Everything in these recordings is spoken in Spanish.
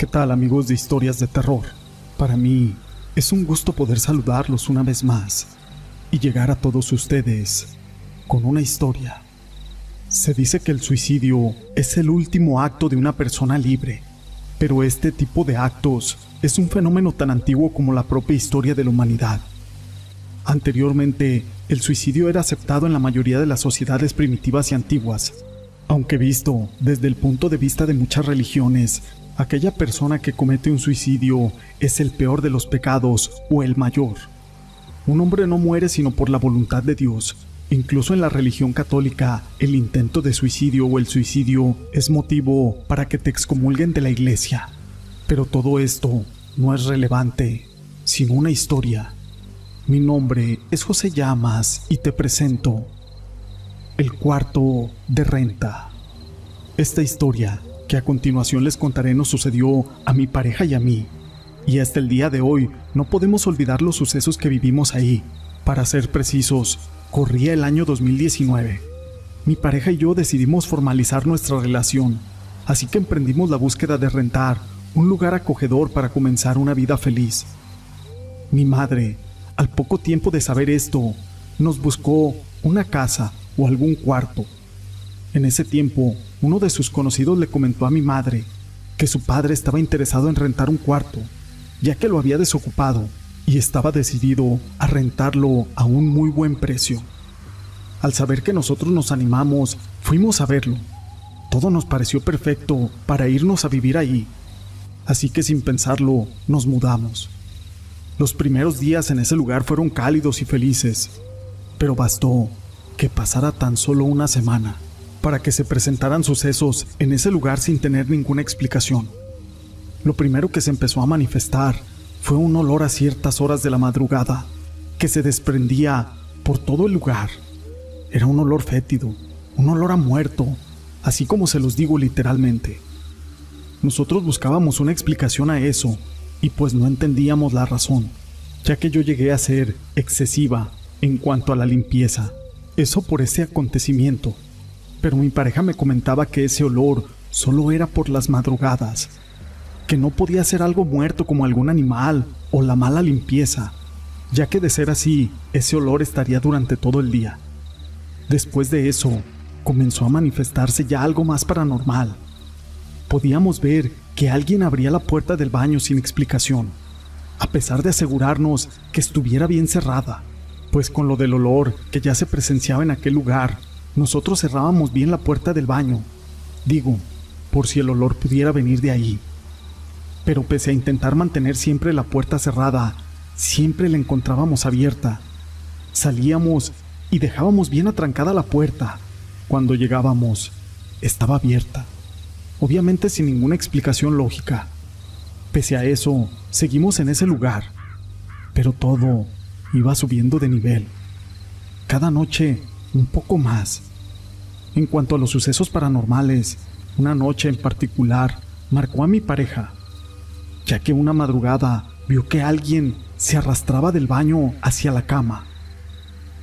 ¿Qué tal amigos de historias de terror? Para mí es un gusto poder saludarlos una vez más y llegar a todos ustedes con una historia. Se dice que el suicidio es el último acto de una persona libre, pero este tipo de actos es un fenómeno tan antiguo como la propia historia de la humanidad. Anteriormente, el suicidio era aceptado en la mayoría de las sociedades primitivas y antiguas, aunque visto desde el punto de vista de muchas religiones, aquella persona que comete un suicidio es el peor de los pecados o el mayor. Un hombre no muere sino por la voluntad de Dios. Incluso en la religión católica, el intento de suicidio o el suicidio es motivo para que te excomulguen de la iglesia. Pero todo esto no es relevante, sino una historia. Mi nombre es José Llamas y te presento el cuarto de renta. Esta historia que a continuación les contaré nos sucedió a mi pareja y a mí. Y hasta el día de hoy no podemos olvidar los sucesos que vivimos ahí. Para ser precisos, corría el año 2019. Mi pareja y yo decidimos formalizar nuestra relación, así que emprendimos la búsqueda de rentar un lugar acogedor para comenzar una vida feliz. Mi madre, al poco tiempo de saber esto, nos buscó una casa o algún cuarto. En ese tiempo uno de sus conocidos le comentó a mi madre que su padre estaba interesado en rentar un cuarto, ya que lo había desocupado y estaba decidido a rentarlo a un muy buen precio. Al saber que nosotros nos animamos, fuimos a verlo. Todo nos pareció perfecto para irnos a vivir ahí, así que sin pensarlo nos mudamos. Los primeros días en ese lugar fueron cálidos y felices, pero bastó que pasara tan solo una semana para que se presentaran sucesos en ese lugar sin tener ninguna explicación. Lo primero que se empezó a manifestar fue un olor a ciertas horas de la madrugada que se desprendía por todo el lugar. Era un olor fétido, un olor a muerto, así como se los digo literalmente. Nosotros buscábamos una explicación a eso y pues no entendíamos la razón, ya que yo llegué a ser excesiva en cuanto a la limpieza. Eso por ese acontecimiento pero mi pareja me comentaba que ese olor solo era por las madrugadas, que no podía ser algo muerto como algún animal o la mala limpieza, ya que de ser así, ese olor estaría durante todo el día. Después de eso, comenzó a manifestarse ya algo más paranormal. Podíamos ver que alguien abría la puerta del baño sin explicación, a pesar de asegurarnos que estuviera bien cerrada, pues con lo del olor que ya se presenciaba en aquel lugar, nosotros cerrábamos bien la puerta del baño, digo, por si el olor pudiera venir de ahí. Pero pese a intentar mantener siempre la puerta cerrada, siempre la encontrábamos abierta. Salíamos y dejábamos bien atrancada la puerta. Cuando llegábamos, estaba abierta, obviamente sin ninguna explicación lógica. Pese a eso, seguimos en ese lugar, pero todo iba subiendo de nivel. Cada noche un poco más. En cuanto a los sucesos paranormales, una noche en particular marcó a mi pareja, ya que una madrugada vio que alguien se arrastraba del baño hacia la cama.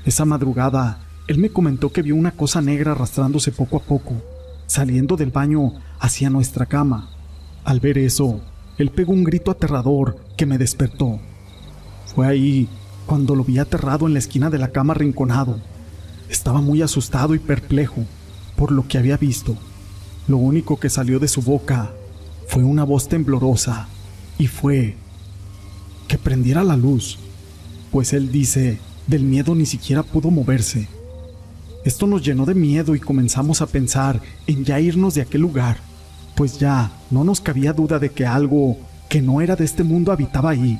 Esa madrugada, él me comentó que vio una cosa negra arrastrándose poco a poco, saliendo del baño hacia nuestra cama. Al ver eso, él pegó un grito aterrador que me despertó. Fue ahí cuando lo vi aterrado en la esquina de la cama rinconado, estaba muy asustado y perplejo por lo que había visto. Lo único que salió de su boca fue una voz temblorosa y fue que prendiera la luz, pues él dice, del miedo ni siquiera pudo moverse. Esto nos llenó de miedo y comenzamos a pensar en ya irnos de aquel lugar, pues ya no nos cabía duda de que algo que no era de este mundo habitaba ahí.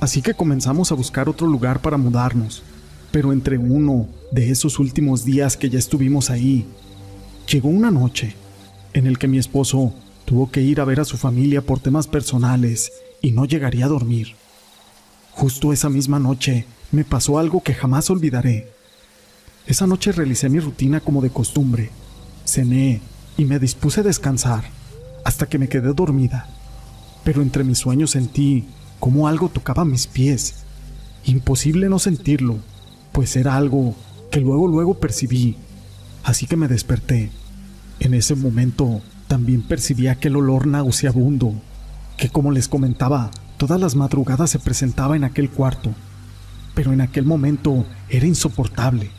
Así que comenzamos a buscar otro lugar para mudarnos. Pero entre uno de esos últimos días que ya estuvimos ahí, llegó una noche en el que mi esposo tuvo que ir a ver a su familia por temas personales y no llegaría a dormir. Justo esa misma noche me pasó algo que jamás olvidaré. Esa noche realicé mi rutina como de costumbre. Cené y me dispuse a descansar hasta que me quedé dormida. Pero entre mis sueños sentí como algo tocaba mis pies. Imposible no sentirlo pues era algo que luego luego percibí, así que me desperté. En ese momento también percibí aquel olor nauseabundo, que como les comentaba, todas las madrugadas se presentaba en aquel cuarto. Pero en aquel momento era insoportable.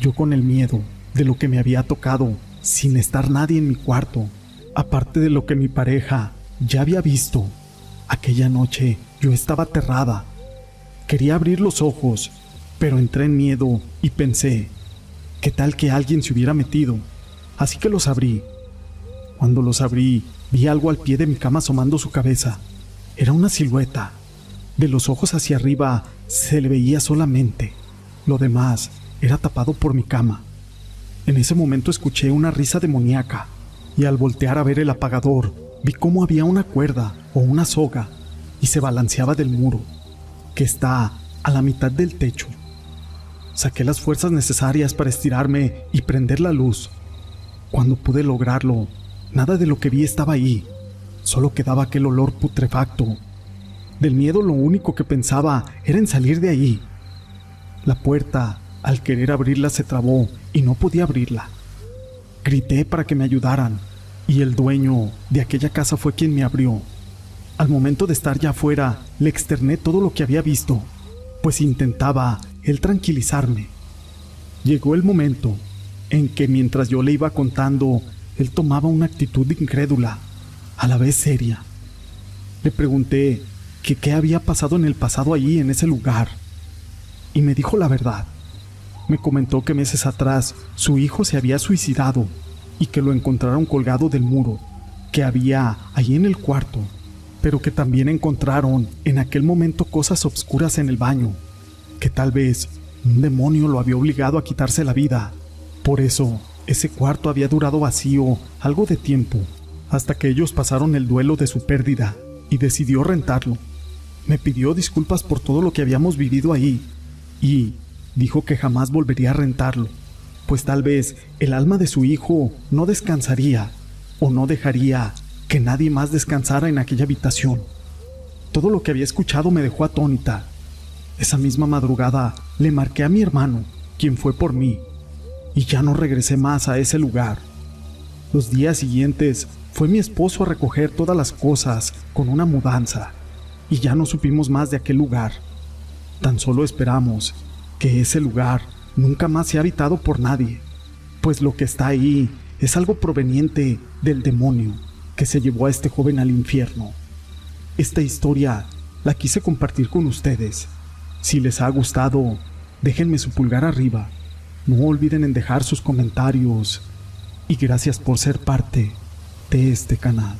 Yo con el miedo de lo que me había tocado, sin estar nadie en mi cuarto, aparte de lo que mi pareja ya había visto. Aquella noche yo estaba aterrada. Quería abrir los ojos, pero entré en miedo y pensé, ¿qué tal que alguien se hubiera metido? Así que los abrí. Cuando los abrí, vi algo al pie de mi cama asomando su cabeza. Era una silueta. De los ojos hacia arriba se le veía solamente. Lo demás era tapado por mi cama. En ese momento escuché una risa demoníaca y al voltear a ver el apagador vi cómo había una cuerda o una soga y se balanceaba del muro, que está a la mitad del techo. Saqué las fuerzas necesarias para estirarme y prender la luz. Cuando pude lograrlo, nada de lo que vi estaba ahí, solo quedaba aquel olor putrefacto. Del miedo lo único que pensaba era en salir de ahí. La puerta al querer abrirla se trabó y no podía abrirla. Grité para que me ayudaran y el dueño de aquella casa fue quien me abrió. Al momento de estar ya afuera, le externé todo lo que había visto, pues intentaba él tranquilizarme. Llegó el momento en que mientras yo le iba contando, él tomaba una actitud incrédula, a la vez seria. Le pregunté qué había pasado en el pasado allí, en ese lugar, y me dijo la verdad. Me comentó que meses atrás su hijo se había suicidado y que lo encontraron colgado del muro que había ahí en el cuarto, pero que también encontraron en aquel momento cosas obscuras en el baño, que tal vez un demonio lo había obligado a quitarse la vida. Por eso, ese cuarto había durado vacío algo de tiempo, hasta que ellos pasaron el duelo de su pérdida y decidió rentarlo. Me pidió disculpas por todo lo que habíamos vivido ahí y dijo que jamás volvería a rentarlo, pues tal vez el alma de su hijo no descansaría o no dejaría que nadie más descansara en aquella habitación. Todo lo que había escuchado me dejó atónita. Esa misma madrugada le marqué a mi hermano, quien fue por mí, y ya no regresé más a ese lugar. Los días siguientes fue mi esposo a recoger todas las cosas con una mudanza, y ya no supimos más de aquel lugar. Tan solo esperamos que ese lugar nunca más sea habitado por nadie, pues lo que está ahí es algo proveniente del demonio que se llevó a este joven al infierno. Esta historia la quise compartir con ustedes. Si les ha gustado, déjenme su pulgar arriba. No olviden en dejar sus comentarios. Y gracias por ser parte de este canal.